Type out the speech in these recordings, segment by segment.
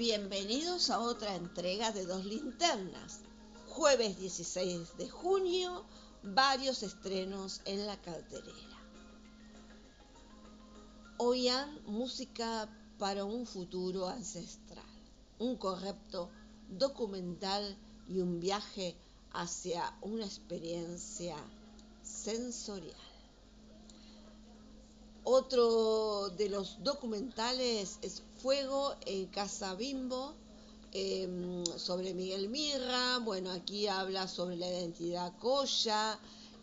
Bienvenidos a otra entrega de Dos Linternas. Jueves 16 de junio, varios estrenos en la cartelera. Oigan música para un futuro ancestral, un correcto documental y un viaje hacia una experiencia sensorial. Otro de los documentales es Fuego en Casa Bimbo, em, sobre Miguel Mirra. Bueno, aquí habla sobre la identidad Coya.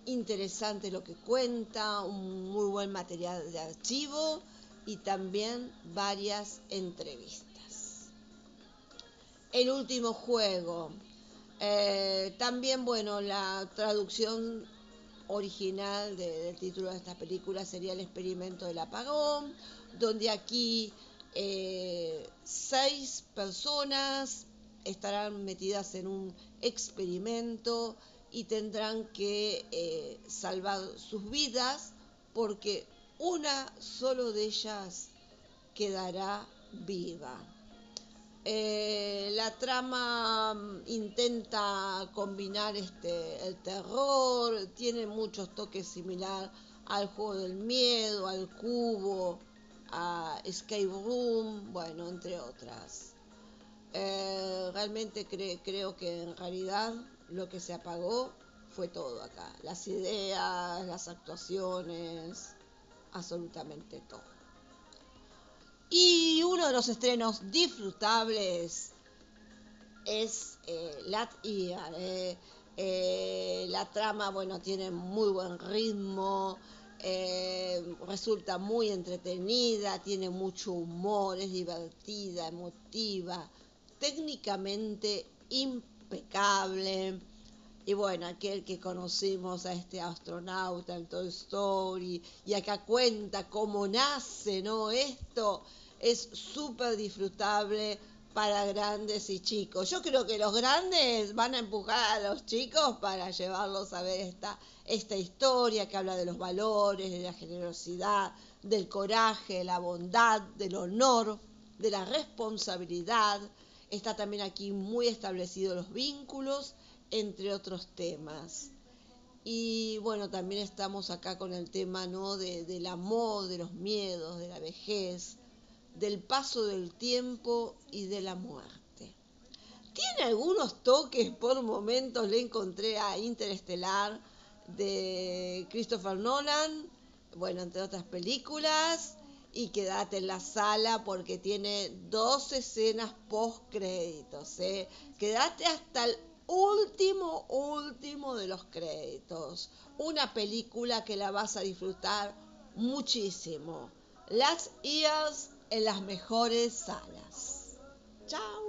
Interesante lo que cuenta, un muy buen material de archivo y también varias entrevistas. El último juego. Eh, también, bueno, la traducción original del título de esta película sería El experimento del apagón, donde aquí eh, seis personas estarán metidas en un experimento y tendrán que eh, salvar sus vidas porque una solo de ellas quedará viva. Eh, la trama mm, intenta combinar este, el terror, tiene muchos toques similar al juego del miedo, al cubo, a Escape Room, bueno, entre otras. Eh, realmente creo que en realidad lo que se apagó fue todo acá, las ideas, las actuaciones, absolutamente todo. Y uno de los estrenos disfrutables es eh, Lat eh, eh, la trama, bueno, tiene muy buen ritmo, eh, resulta muy entretenida, tiene mucho humor, es divertida, emotiva, técnicamente impecable. Y bueno, aquel que conocimos a este astronauta en Toy Story y acá cuenta cómo nace, ¿no? Esto es súper disfrutable para grandes y chicos. Yo creo que los grandes van a empujar a los chicos para llevarlos a ver esta, esta historia que habla de los valores, de la generosidad, del coraje, la bondad, del honor, de la responsabilidad. Está también aquí muy establecidos los vínculos entre otros temas. Y bueno, también estamos acá con el tema ¿no? de, del amor, de los miedos, de la vejez, del paso del tiempo y de la muerte. Tiene algunos toques, por momentos le encontré a Interestelar de Christopher Nolan, bueno, entre otras películas, y quédate en la sala porque tiene dos escenas post créditos, ¿eh? quédate hasta el último, último de los créditos. Una película que la vas a disfrutar muchísimo. Last Years en las mejores salas. Chao.